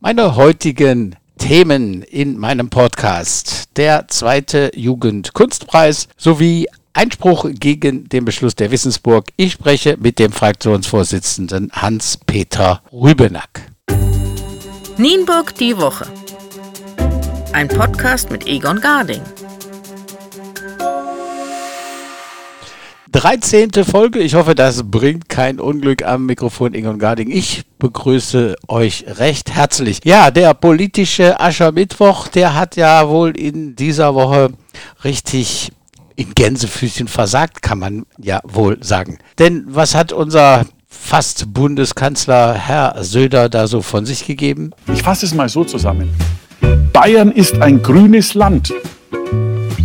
Meine heutigen Themen in meinem Podcast. Der zweite Jugendkunstpreis sowie Einspruch gegen den Beschluss der Wissensburg. Ich spreche mit dem Fraktionsvorsitzenden Hans-Peter Rübenack. Nienburg die Woche. Ein Podcast mit Egon Garding. 13. Folge. Ich hoffe, das bringt kein Unglück am Mikrofon Ingon Garding. Ich begrüße euch recht herzlich. Ja, der politische Aschermittwoch, der hat ja wohl in dieser Woche richtig in Gänsefüßchen versagt, kann man ja wohl sagen. Denn was hat unser fast Bundeskanzler Herr Söder da so von sich gegeben? Ich fasse es mal so zusammen. Bayern ist ein grünes Land,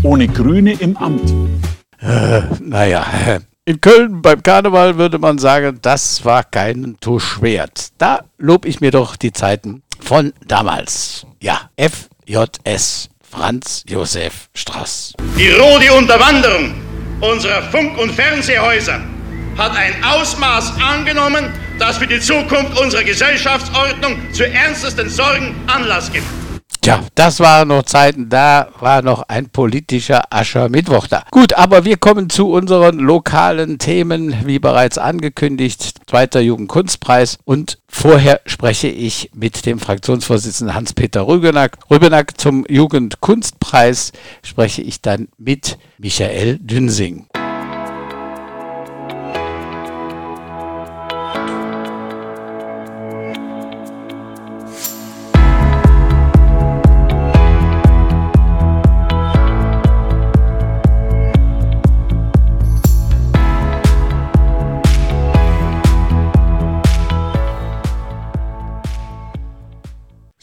ohne Grüne im Amt. Äh, naja, in Köln beim Karneval würde man sagen, das war kein Tusch Da lob ich mir doch die Zeiten von damals. Ja, FJS, Franz Josef Strauß. Die rote Unterwanderung unserer Funk- und Fernsehhäuser hat ein Ausmaß angenommen, das für die Zukunft unserer Gesellschaftsordnung zu ernstesten Sorgen Anlass gibt. Tja, das waren noch Zeiten, da war noch ein politischer Aschermittwoch da. Gut, aber wir kommen zu unseren lokalen Themen, wie bereits angekündigt, zweiter Jugendkunstpreis und vorher spreche ich mit dem Fraktionsvorsitzenden Hans-Peter Rübenack. Rübenack zum Jugendkunstpreis spreche ich dann mit Michael Dünsing.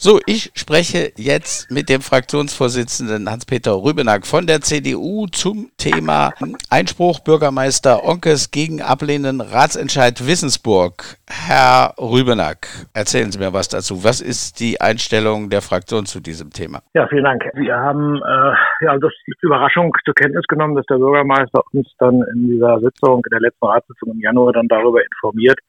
So, ich spreche jetzt mit dem Fraktionsvorsitzenden Hans-Peter Rübenack von der CDU zum Thema Einspruch Bürgermeister Onkes gegen ablehnenden Ratsentscheid Wissensburg. Herr Rübenack, erzählen Sie mir was dazu. Was ist die Einstellung der Fraktion zu diesem Thema? Ja, vielen Dank. Wir haben äh, ja das die Überraschung zur Kenntnis genommen, dass der Bürgermeister uns dann in dieser Sitzung, in der letzten Ratssitzung im Januar dann darüber informiert,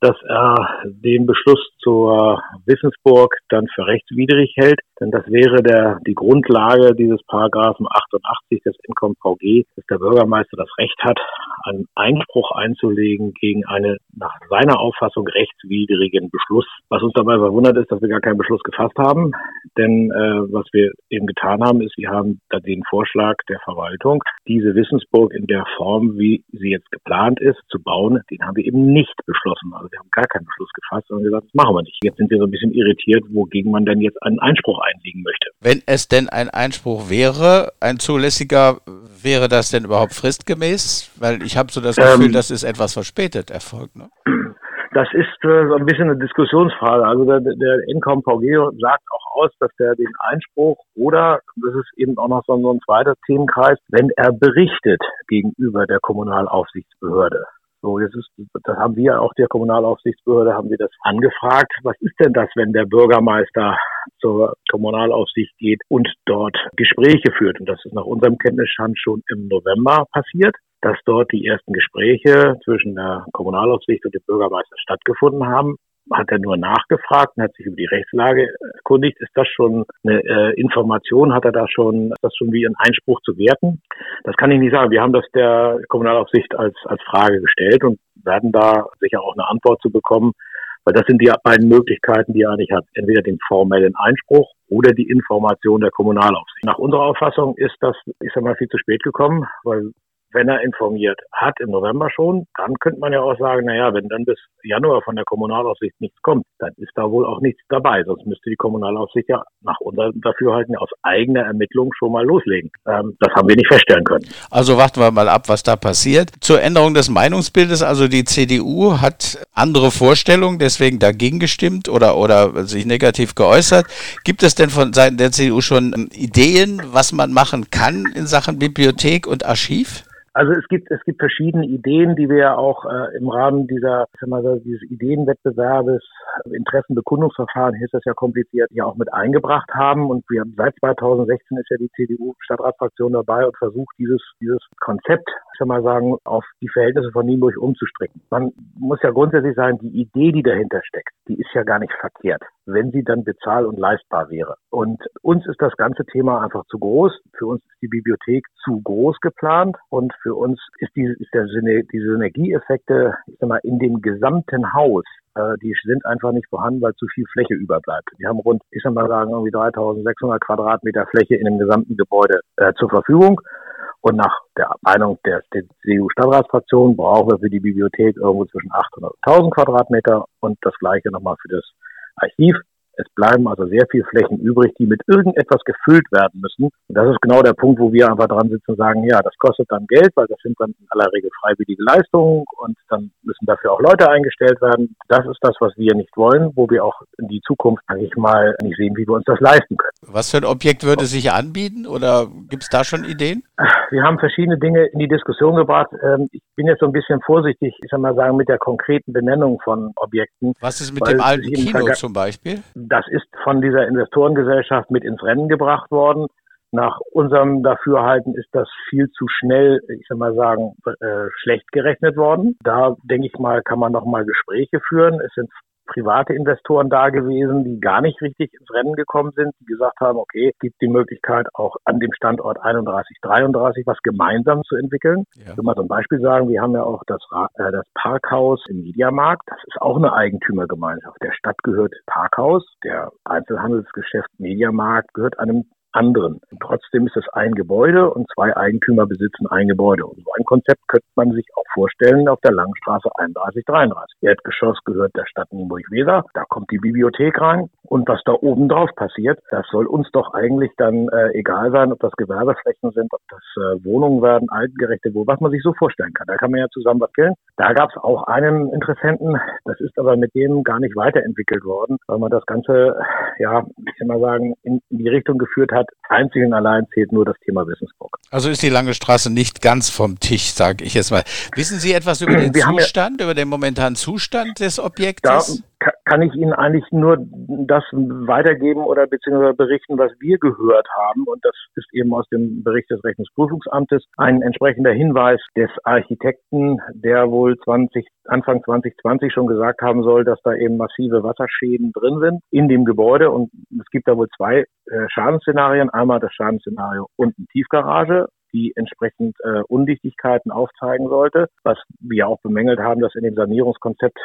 dass er den Beschluss zur Wissensburg dann für rechtswidrig hält, denn das wäre der, die Grundlage dieses Paragraphen 88 des NKVG, dass der Bürgermeister das Recht hat, einen Einspruch einzulegen gegen einen nach seiner Auffassung rechtswidrigen Beschluss. Was uns dabei verwundert ist, dass wir gar keinen Beschluss gefasst haben, denn äh, was wir eben getan haben, ist, wir haben da den Vorschlag der Verwaltung, diese Wissensburg in der Form, wie sie jetzt geplant ist, zu bauen, den haben wir eben nicht beschlossen. Also wir haben gar keinen Beschluss gefasst, sondern gesagt, das machen wir nicht. Jetzt sind wir so ein bisschen irritiert, wogegen man denn jetzt einen Einspruch einlegen möchte. Wenn es denn ein Einspruch wäre, ein zulässiger, wäre das denn überhaupt fristgemäß? Weil ich habe so das Gefühl, ähm, das ist etwas verspätet erfolgt. Ne? Das ist äh, so ein bisschen eine Diskussionsfrage. Also der, der NKVG sagt auch aus, dass der den Einspruch oder, das ist eben auch noch so, so ein zweiter Themenkreis, wenn er berichtet gegenüber der Kommunalaufsichtsbehörde. So, jetzt ist, das haben wir auch der Kommunalaufsichtsbehörde, haben wir das angefragt. Was ist denn das, wenn der Bürgermeister zur Kommunalaufsicht geht und dort Gespräche führt? Und das ist nach unserem Kenntnisstand schon im November passiert dass dort die ersten Gespräche zwischen der Kommunalaufsicht und dem Bürgermeister stattgefunden haben hat er nur nachgefragt und hat sich über die Rechtslage erkundigt. Ist das schon eine äh, Information? Hat er da schon, das schon wie ein Einspruch zu werten? Das kann ich nicht sagen. Wir haben das der Kommunalaufsicht als, als Frage gestellt und werden da sicher auch eine Antwort zu bekommen. Weil das sind die beiden Möglichkeiten, die er eigentlich hat. Entweder den formellen Einspruch oder die Information der Kommunalaufsicht. Nach unserer Auffassung ist das, ich sag mal, viel zu spät gekommen, weil wenn er informiert hat im November schon, dann könnte man ja auch sagen, naja, wenn dann bis Januar von der Kommunalaufsicht nichts kommt, dann ist da wohl auch nichts dabei. Sonst müsste die Kommunalaufsicht ja nach unserem Dafürhalten aus eigener Ermittlung schon mal loslegen. Ähm, das haben wir nicht feststellen können. Also warten wir mal ab, was da passiert. Zur Änderung des Meinungsbildes, also die CDU hat andere Vorstellungen, deswegen dagegen gestimmt oder, oder sich negativ geäußert. Gibt es denn von Seiten der CDU schon Ideen, was man machen kann in Sachen Bibliothek und Archiv? Also es gibt es gibt verschiedene Ideen, die wir auch äh, im Rahmen dieser mal, dieses Ideenwettbewerbes Interessenbekundungsverfahren hier ist das ja kompliziert ja auch mit eingebracht haben und wir haben seit 2016 ist ja die CDU Stadtratsfraktion dabei und versucht dieses dieses Konzept ich mal sagen auf die Verhältnisse von Nienburg umzustricken. Man muss ja grundsätzlich sagen, die Idee, die dahinter steckt, die ist ja gar nicht verkehrt. wenn sie dann bezahl- und leistbar wäre. Und uns ist das ganze Thema einfach zu groß. Für uns ist die Bibliothek zu groß geplant und für uns ist, die, ist der, die Synergieeffekte, ich sag mal, in dem gesamten Haus äh, die sind einfach nicht vorhanden, weil zu viel Fläche überbleibt. Wir haben rund, ich sag mal sagen, irgendwie 3600 Quadratmeter Fläche in dem gesamten Gebäude äh, zur Verfügung. Und nach der Meinung der, der CDU-Stadtratsfraktion brauchen wir für die Bibliothek irgendwo zwischen 800 und 1000 Quadratmeter und das gleiche nochmal für das Archiv. Es bleiben also sehr viele Flächen übrig, die mit irgendetwas gefüllt werden müssen. Und das ist genau der Punkt, wo wir einfach dran sitzen und sagen, ja, das kostet dann Geld, weil das sind dann in aller Regel freiwillige Leistungen und dann müssen dafür auch Leute eingestellt werden. Das ist das, was wir nicht wollen, wo wir auch in die Zukunft, sage ich mal, nicht sehen, wie wir uns das leisten können. Was für ein Objekt würde sich anbieten oder gibt es da schon Ideen? Wir haben verschiedene Dinge in die Diskussion gebracht. Ähm, ich bin jetzt so ein bisschen vorsichtig, ich sag mal sagen, mit der konkreten Benennung von Objekten. Was ist mit dem alten Kino zum Beispiel? Das ist von dieser Investorengesellschaft mit ins Rennen gebracht worden. Nach unserem Dafürhalten ist das viel zu schnell, ich sag mal sagen, äh, schlecht gerechnet worden. Da denke ich mal, kann man noch mal Gespräche führen. Es sind private Investoren da gewesen, die gar nicht richtig ins Rennen gekommen sind, die gesagt haben, okay, es gibt die Möglichkeit, auch an dem Standort 31, 33 was gemeinsam zu entwickeln. Ja. Ich will mal so ein Beispiel sagen, wir haben ja auch das, äh, das Parkhaus im Mediamarkt. Das ist auch eine Eigentümergemeinschaft. Der Stadt gehört Parkhaus, der Einzelhandelsgeschäft Mediamarkt gehört einem anderen. Und trotzdem ist es ein Gebäude und zwei Eigentümer besitzen ein Gebäude. Und so ein Konzept könnte man sich auch vorstellen auf der Langstraße 31, 33. Erdgeschoss gehört der Stadt Nienburg-Weser. Da kommt die Bibliothek rein. Und was da oben drauf passiert, das soll uns doch eigentlich dann äh, egal sein, ob das Gewerbeflächen sind, ob das äh, Wohnungen werden, altengerechte Wohnungen, was man sich so vorstellen kann. Da kann man ja zusammen was killen. Da gab es auch einen Interessenten, das ist aber mit dem gar nicht weiterentwickelt worden, weil man das Ganze, ja, ich will mal sagen, in die Richtung geführt hat, einzig und allein zählt nur das Thema Wissensburg. Also ist die Lange Straße nicht ganz vom Tisch, sage ich jetzt mal. Wissen Sie etwas über den Wir Zustand, ja, über den momentanen Zustand des Objektes? Da kann ich Ihnen eigentlich nur das weitergeben oder beziehungsweise berichten, was wir gehört haben. Und das ist eben aus dem Bericht des Rechnungsprüfungsamtes ein entsprechender Hinweis des Architekten, der wohl 20, Anfang 2020 schon gesagt haben soll, dass da eben massive Wasserschäden drin sind in dem Gebäude. Und es gibt da wohl zwei äh, Schadensszenarien. Einmal das Schadensszenario unten Tiefgarage die entsprechend äh, Undichtigkeiten aufzeigen sollte, was wir auch bemängelt haben, dass in dem Sanierungskonzept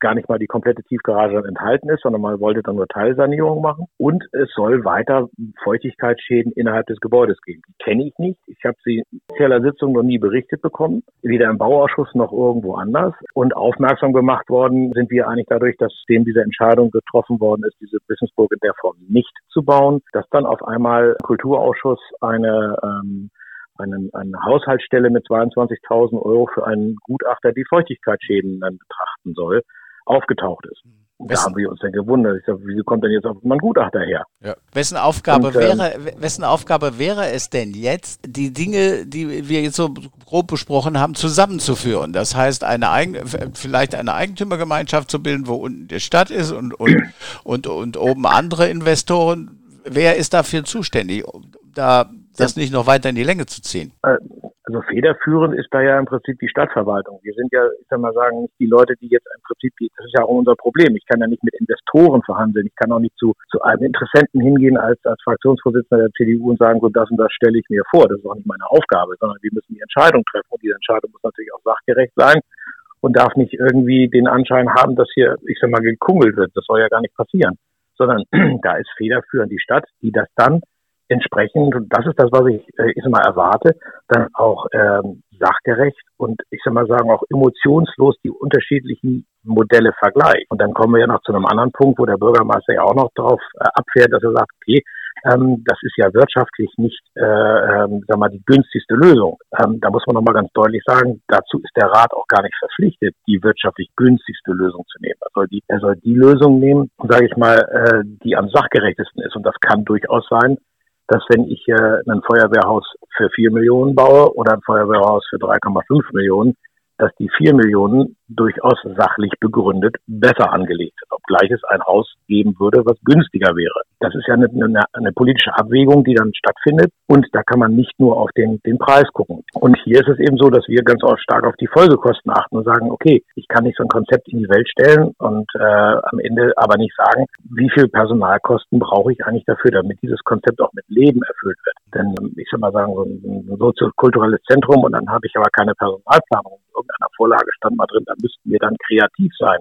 gar nicht mal die komplette Tiefgarage enthalten ist, sondern man wollte dann nur Teilsanierung machen. Und es soll weiter Feuchtigkeitsschäden innerhalb des Gebäudes geben. Die kenne ich nicht. Ich habe sie in offizieller Sitzung noch nie berichtet bekommen, weder im Bauausschuss noch irgendwo anders. Und aufmerksam gemacht worden sind wir eigentlich dadurch, dass dem diese Entscheidung getroffen worden ist, diese Wissensburg in der Form nicht zu bauen, dass dann auf einmal Kulturausschuss eine ähm, eine, eine Haushaltsstelle mit 22.000 Euro für einen Gutachter, die Feuchtigkeitsschäden dann betrachten soll, aufgetaucht ist. Da haben wir uns dann gewundert. Ich sag, wieso kommt denn jetzt auf mein Gutachter her? Ja. Wessen, Aufgabe Und, ähm, wäre, wessen Aufgabe wäre es denn jetzt, die Dinge, die wir jetzt so grob besprochen haben, zusammenzuführen? Das heißt, eine Eigen, vielleicht eine Eigentümergemeinschaft zu bilden, wo unten die Stadt ist und, und, und, und oben andere Investoren. Wer ist dafür zuständig? Da das nicht noch weiter in die Länge zu ziehen? Also federführend ist da ja im Prinzip die Stadtverwaltung. Wir sind ja, ich sag mal sagen, nicht die Leute, die jetzt im Prinzip, das ist ja auch unser Problem. Ich kann ja nicht mit Investoren verhandeln. Ich kann auch nicht zu, zu einem Interessenten hingehen als, als Fraktionsvorsitzender der CDU und sagen, so das und das stelle ich mir vor. Das ist auch nicht meine Aufgabe, sondern wir müssen die Entscheidung treffen. Und diese Entscheidung muss natürlich auch sachgerecht sein und darf nicht irgendwie den Anschein haben, dass hier, ich sag mal, gekungelt wird. Das soll ja gar nicht passieren. Sondern da ist federführend die Stadt, die das dann entsprechend, und das ist das, was ich, äh, ich sag mal, erwarte, dann auch ähm, sachgerecht und ich sag mal sagen auch emotionslos die unterschiedlichen Modelle vergleicht. Und dann kommen wir ja noch zu einem anderen Punkt, wo der Bürgermeister ja auch noch darauf äh, abfährt, dass er sagt, okay, ähm, das ist ja wirtschaftlich nicht, äh, ähm, sag mal, die günstigste Lösung. Ähm, da muss man nochmal ganz deutlich sagen, dazu ist der Rat auch gar nicht verpflichtet, die wirtschaftlich günstigste Lösung zu nehmen. Er soll die, er soll die Lösung nehmen, sage ich mal, äh, die am sachgerechtesten ist. Und das kann durchaus sein, dass wenn ich äh, ein Feuerwehrhaus für vier Millionen baue oder ein Feuerwehrhaus für 3,5 Millionen, dass die vier Millionen durchaus sachlich begründet besser angelegt sind, obgleich es ein Haus geben würde, was günstiger wäre. Das ist ja eine, eine, eine, politische Abwägung, die dann stattfindet und da kann man nicht nur auf den, den Preis gucken. Und hier ist es eben so, dass wir ganz stark auf die Folgekosten achten und sagen, okay, ich kann nicht so ein Konzept in die Welt stellen und äh, am Ende aber nicht sagen, wie viel Personalkosten brauche ich eigentlich dafür, damit dieses Konzept auch mit Leben erfüllt wird. Denn ich soll mal sagen, so ein, ein soziokulturelles Zentrum und dann habe ich aber keine Personalplanung. In irgendeiner Vorlage stand mal drin, da müssten wir dann kreativ sein.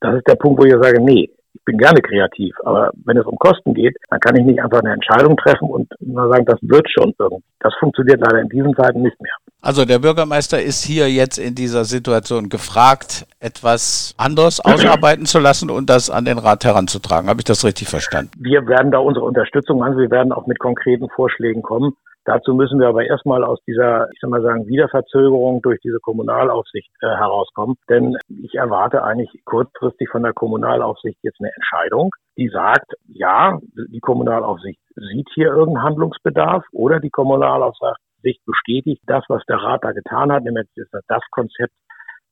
Das ist der Punkt, wo ich sage, nee, ich bin gerne kreativ, aber wenn es um Kosten geht, dann kann ich nicht einfach eine Entscheidung treffen und mal sagen, das wird schon irgendwie. Das funktioniert leider in diesen Zeiten nicht mehr. Also der Bürgermeister ist hier jetzt in dieser Situation gefragt, etwas anderes ausarbeiten zu lassen und das an den Rat heranzutragen. Habe ich das richtig verstanden? Wir werden da unsere Unterstützung machen. Wir werden auch mit konkreten Vorschlägen kommen. Dazu müssen wir aber erstmal aus dieser, ich soll mal sagen, Wiederverzögerung durch diese Kommunalaufsicht äh, herauskommen. Denn ich erwarte eigentlich kurzfristig von der Kommunalaufsicht jetzt eine Entscheidung, die sagt, ja, die Kommunalaufsicht sieht hier irgendeinen Handlungsbedarf oder die Kommunalaufsicht bestätigt das, was der Rat da getan hat, nämlich das Konzept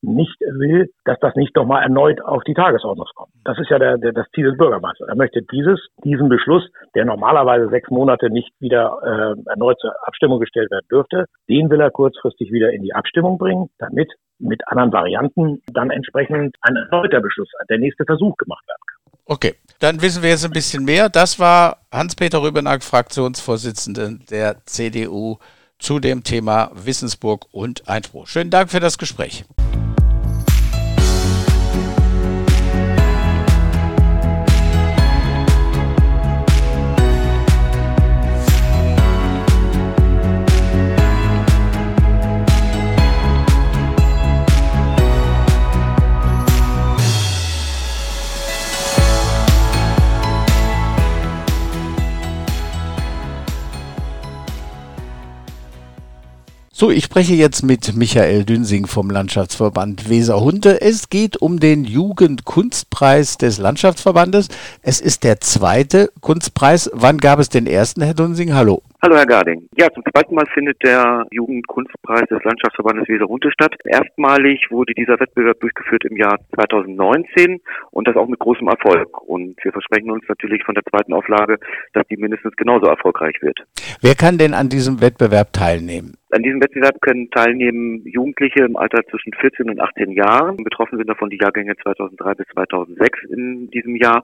nicht will, dass das nicht nochmal erneut auf die Tagesordnung kommt. Das ist ja der, der, das Ziel des Bürgermeisters. Er möchte dieses, diesen Beschluss, der normalerweise sechs Monate nicht wieder äh, erneut zur Abstimmung gestellt werden dürfte, den will er kurzfristig wieder in die Abstimmung bringen, damit mit anderen Varianten dann entsprechend ein erneuter Beschluss, der nächste Versuch gemacht werden kann. Okay, dann wissen wir jetzt ein bisschen mehr. Das war Hans-Peter Rübenack, Fraktionsvorsitzender der CDU zu dem Thema Wissensburg und Einspruch. Schönen Dank für das Gespräch. So, ich spreche jetzt mit Michael Dünsing vom Landschaftsverband Weserhunde. Es geht um den Jugendkunstpreis des Landschaftsverbandes. Es ist der zweite Kunstpreis. Wann gab es den ersten, Herr Dünsing? Hallo. Hallo Herr Garding. Ja, zum zweiten Mal findet der Jugendkunstpreis des Landschaftsverbandes Weserhunde statt. Erstmalig wurde dieser Wettbewerb durchgeführt im Jahr 2019 und das auch mit großem Erfolg. Und wir versprechen uns natürlich von der zweiten Auflage, dass die mindestens genauso erfolgreich wird. Wer kann denn an diesem Wettbewerb teilnehmen? An diesem Wettbewerb können teilnehmen Jugendliche im Alter zwischen 14 und 18 Jahren. Betroffen sind davon die Jahrgänge 2003 bis 2006 in diesem Jahr.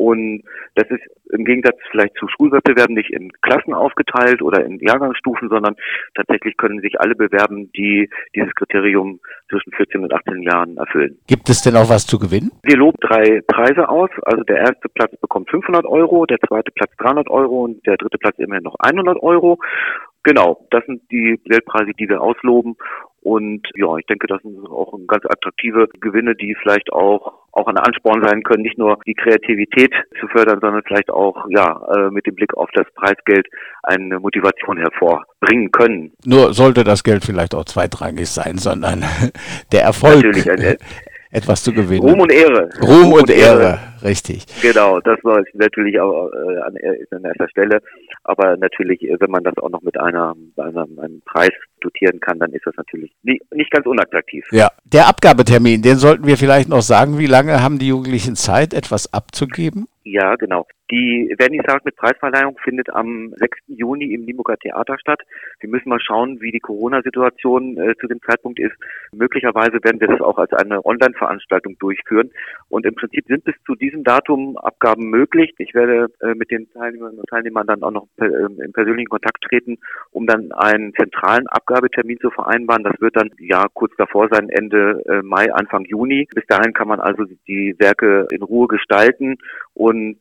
Und das ist im Gegensatz vielleicht zu Schulwettbewerben nicht in Klassen aufgeteilt oder in Jahrgangsstufen, sondern tatsächlich können sich alle bewerben, die dieses Kriterium zwischen 14 und 18 Jahren erfüllen. Gibt es denn auch was zu gewinnen? Wir loben drei Preise aus. Also der erste Platz bekommt 500 Euro, der zweite Platz 300 Euro und der dritte Platz immerhin noch 100 Euro. Genau, das sind die Geldpreise, die wir ausloben. Und ja, ich denke, das sind auch ganz attraktive Gewinne, die vielleicht auch auch ein Ansporn sein können, nicht nur die Kreativität zu fördern, sondern vielleicht auch ja äh, mit dem Blick auf das Preisgeld eine Motivation hervorbringen können. Nur sollte das Geld vielleicht auch zweitrangig sein, sondern der Erfolg. Natürlich, etwas zu gewinnen. Ruhm und Ehre. Ruhm, Ruhm und, und Ehre. Ehre. richtig. Genau, das war natürlich auch äh, an, an erster Stelle. Aber natürlich, äh, wenn man das auch noch mit einer, einer einem Preis dotieren kann, dann ist das natürlich nicht, nicht ganz unattraktiv. Ja, der Abgabetermin, den sollten wir vielleicht noch sagen. Wie lange haben die Jugendlichen Zeit, etwas abzugeben? Ja, genau. Die Vernissage mit Preisverleihung findet am 6. Juni im Limburger Theater statt. Wir müssen mal schauen, wie die Corona-Situation äh, zu dem Zeitpunkt ist. Möglicherweise werden wir das auch als eine Online-Veranstaltung durchführen. Und im Prinzip sind bis zu diesem Datum Abgaben möglich. Ich werde äh, mit den Teilnehmerinnen und Teilnehmern dann auch noch per, äh, in persönlichen Kontakt treten, um dann einen zentralen Abgabetermin zu vereinbaren. Das wird dann ja kurz davor sein, Ende äh, Mai, Anfang Juni. Bis dahin kann man also die Werke in Ruhe gestalten und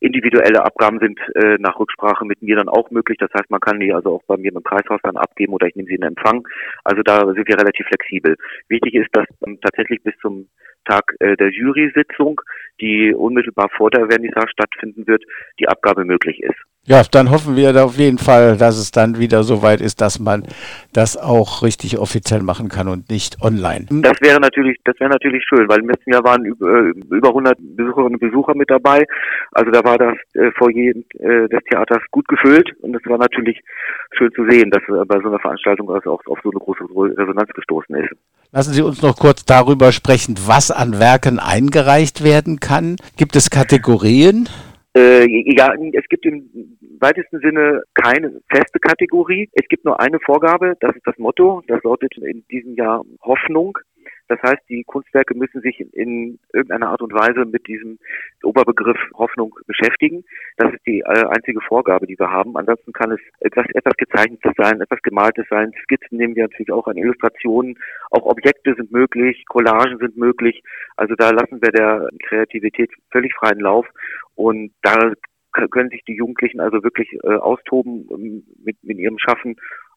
Individuelle Abgaben sind äh, nach Rücksprache mit mir dann auch möglich. Das heißt, man kann die also auch bei mir im Kreishaus dann abgeben oder ich nehme sie in Empfang. Also da sind wir relativ flexibel. Wichtig ist, dass ähm, tatsächlich bis zum Tag äh, der Jury-Sitzung, die unmittelbar vor der Vernissage stattfinden wird, die Abgabe möglich ist. Ja, dann hoffen wir auf jeden Fall, dass es dann wieder so weit ist, dass man das auch richtig offiziell machen kann und nicht online. Das wäre natürlich, das wäre natürlich schön, weil im letzten Jahr waren über, äh, über 100 Besucherinnen und Besucher mit dabei. Also da war das äh, Foyer äh, des Theaters gut gefüllt und es war natürlich schön zu sehen, dass äh, bei so einer Veranstaltung also auch auf so eine große Resonanz gestoßen ist. Lassen Sie uns noch kurz darüber sprechen, was an Werken eingereicht werden kann. Gibt es Kategorien? Äh, ja, es gibt im weitesten Sinne keine feste Kategorie. Es gibt nur eine Vorgabe, das ist das Motto. Das lautet in diesem Jahr Hoffnung. Das heißt, die Kunstwerke müssen sich in irgendeiner Art und Weise mit diesem Oberbegriff Hoffnung beschäftigen. Das ist die äh, einzige Vorgabe, die wir haben. Ansonsten kann es etwas, etwas gezeichnetes sein, etwas gemaltes sein. Skizzen nehmen wir natürlich auch an Illustrationen. Auch Objekte sind möglich, Collagen sind möglich. Also da lassen wir der Kreativität völlig freien Lauf. Und da können sich die Jugendlichen also wirklich äh, austoben ähm, mit, mit ihrem Schaffen.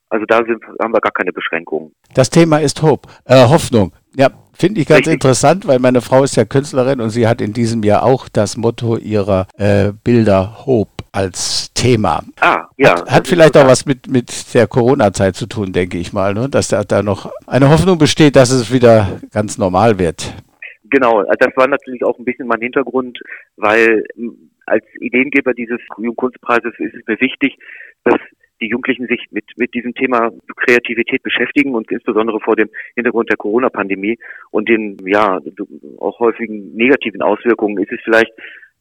Also da sind, haben wir gar keine Beschränkungen. Das Thema ist Hope, äh, Hoffnung. Ja, finde ich ganz Richtig. interessant, weil meine Frau ist ja Künstlerin und sie hat in diesem Jahr auch das Motto ihrer äh, Bilder Hope als Thema. Ah, ja. Hat, hat vielleicht auch was mit, mit der Corona-Zeit zu tun, denke ich mal, ne? dass da, da noch eine Hoffnung besteht, dass es wieder ganz normal wird. Genau, das war natürlich auch ein bisschen mein Hintergrund, weil als Ideengeber dieses Jugendkunstpreises ist es mir wichtig, dass die Jugendlichen sich mit, mit diesem Thema Kreativität beschäftigen und insbesondere vor dem Hintergrund der Corona-Pandemie und den, ja, auch häufigen negativen Auswirkungen ist es vielleicht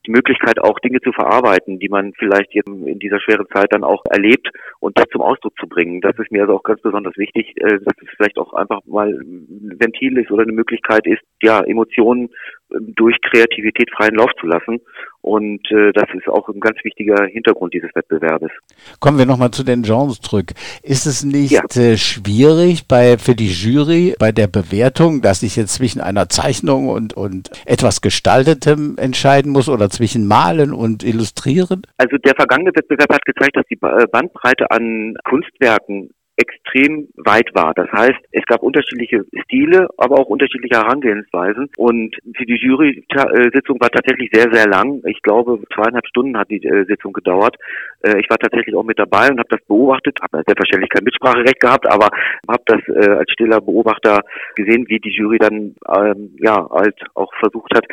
die Möglichkeit auch Dinge zu verarbeiten, die man vielleicht jetzt in dieser schweren Zeit dann auch erlebt und das zum Ausdruck zu bringen. Das ist mir also auch ganz besonders wichtig, äh, dass es vielleicht auch einfach mal ein Ventil ist oder eine Möglichkeit ist, ja, Emotionen durch Kreativität freien Lauf zu lassen. Und äh, das ist auch ein ganz wichtiger Hintergrund dieses Wettbewerbes. Kommen wir nochmal zu den Genres zurück. Ist es nicht ja. äh, schwierig bei, für die Jury bei der Bewertung, dass ich jetzt zwischen einer Zeichnung und, und etwas Gestaltetem entscheiden muss oder zwischen Malen und Illustrieren? Also der vergangene Wettbewerb hat gezeigt, dass die Bandbreite an Kunstwerken extrem weit war. Das heißt, es gab unterschiedliche Stile, aber auch unterschiedliche Herangehensweisen. Und für die Jury-Sitzung war tatsächlich sehr, sehr lang. Ich glaube, zweieinhalb Stunden hat die äh, Sitzung gedauert. Äh, ich war tatsächlich auch mit dabei und habe das beobachtet. Habe selbstverständlich kein Mitspracherecht gehabt, aber habe das äh, als stiller Beobachter gesehen, wie die Jury dann ähm, ja halt auch versucht hat,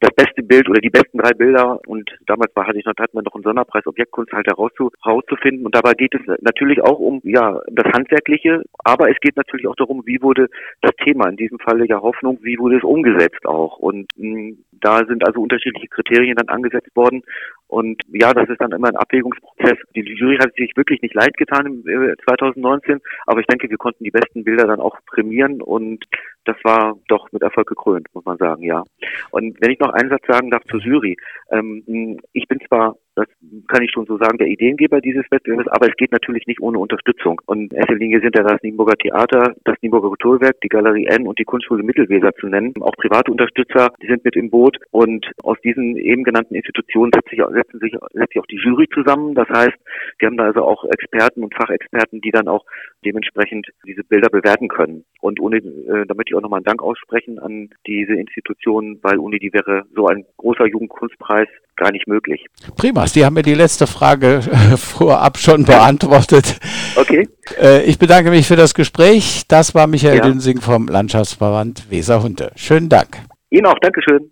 das beste Bild oder die besten drei Bilder. Und damals war hatte ich noch hatten wir noch einen Sonderpreis Objektkunst halt herauszu, herauszufinden und dabei geht es natürlich auch um ja das handwerkliche, aber es geht natürlich auch darum, wie wurde das Thema in diesem Falle ja Hoffnung, wie wurde es umgesetzt auch? Und mh, hm, da sind also unterschiedliche Kriterien dann angesetzt worden. Und ja, das ist dann immer ein Abwägungsprozess. Die Jury hat sich wirklich nicht leid getan im 2019, äh, aber ich denke, wir konnten die besten Bilder dann auch prämieren. Und das war doch mit Erfolg gekrönt, muss man sagen, ja. Und wenn ich noch einen Satz sagen darf zur Jury. Ähm, ich bin zwar das kann ich schon so sagen, der Ideengeber dieses Wettbewerbs, aber es geht natürlich nicht ohne Unterstützung. Und in erster Linie sind ja das Nienburger Theater, das Nienburger Kulturwerk, die Galerie N und die Kunstschule Mittelweser zu nennen. Auch private Unterstützer, die sind mit im Boot und aus diesen eben genannten Institutionen setzt sich, setzen sich, setzt sich auch die Jury zusammen. Das heißt, wir haben da also auch Experten und Fachexperten, die dann auch dementsprechend diese Bilder bewerten können. Und ohne, äh, da möchte ich auch nochmal einen Dank aussprechen an diese Institutionen, weil ohne die wäre so ein großer Jugendkunstpreis gar nicht möglich. Prima, Sie haben mir die letzte Frage äh, vorab schon beantwortet. Okay. Äh, ich bedanke mich für das Gespräch. Das war Michael ja. Dünsing vom Landschaftsverband Weserhunde. Schönen Dank. Ihnen auch, Dankeschön.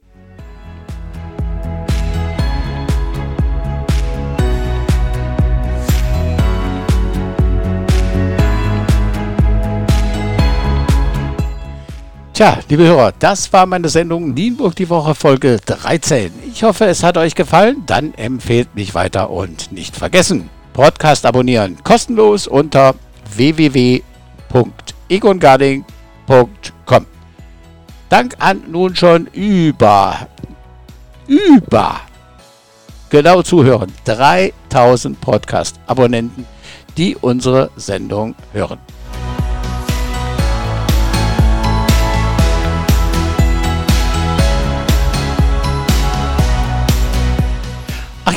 Tja, liebe Hörer, das war meine Sendung Nienburg die Woche Folge 13. Ich hoffe, es hat euch gefallen. Dann empfehlt mich weiter und nicht vergessen, Podcast abonnieren kostenlos unter www.egongarding.com. Dank an nun schon über über genau zuhören 3000 Podcast Abonnenten, die unsere Sendung hören.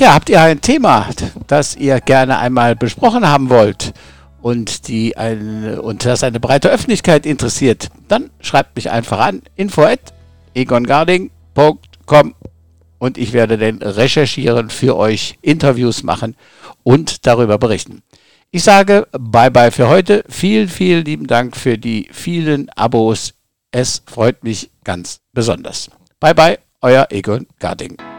Ja, habt ihr ein Thema, das ihr gerne einmal besprochen haben wollt und, die eine, und das eine breite Öffentlichkeit interessiert, dann schreibt mich einfach an info at egongarding.com und ich werde dann recherchieren, für euch Interviews machen und darüber berichten. Ich sage bye bye für heute. Vielen, vielen lieben Dank für die vielen Abos. Es freut mich ganz besonders. Bye bye, euer Egon Garding.